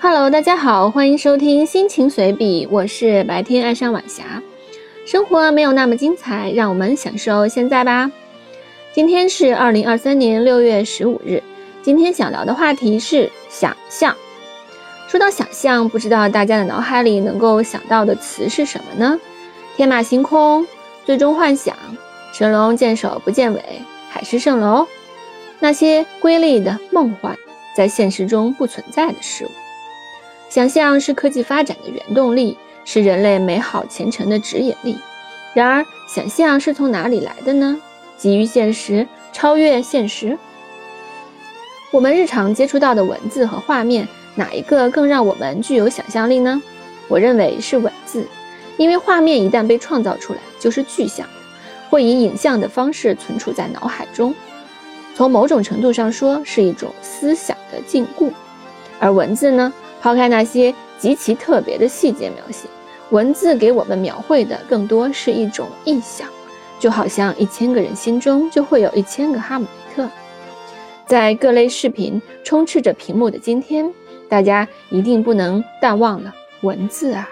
Hello，大家好，欢迎收听心情随笔，我是白天爱上晚霞。生活没有那么精彩，让我们享受现在吧。今天是二零二三年六月十五日，今天想聊的话题是想象。说到想象，不知道大家的脑海里能够想到的词是什么呢？天马行空，最终幻想，神龙见首不见尾，海市蜃楼，那些瑰丽的梦幻，在现实中不存在的事物。想象是科技发展的原动力，是人类美好前程的指引力。然而，想象是从哪里来的呢？基于现实，超越现实。我们日常接触到的文字和画面，哪一个更让我们具有想象力呢？我认为是文字，因为画面一旦被创造出来，就是具象，会以影像的方式存储在脑海中。从某种程度上说，是一种思想的禁锢。而文字呢？抛开那些极其特别的细节描写，文字给我们描绘的更多是一种意象，就好像一千个人心中就会有一千个哈姆雷特。在各类视频充斥着屏幕的今天，大家一定不能淡忘了文字啊！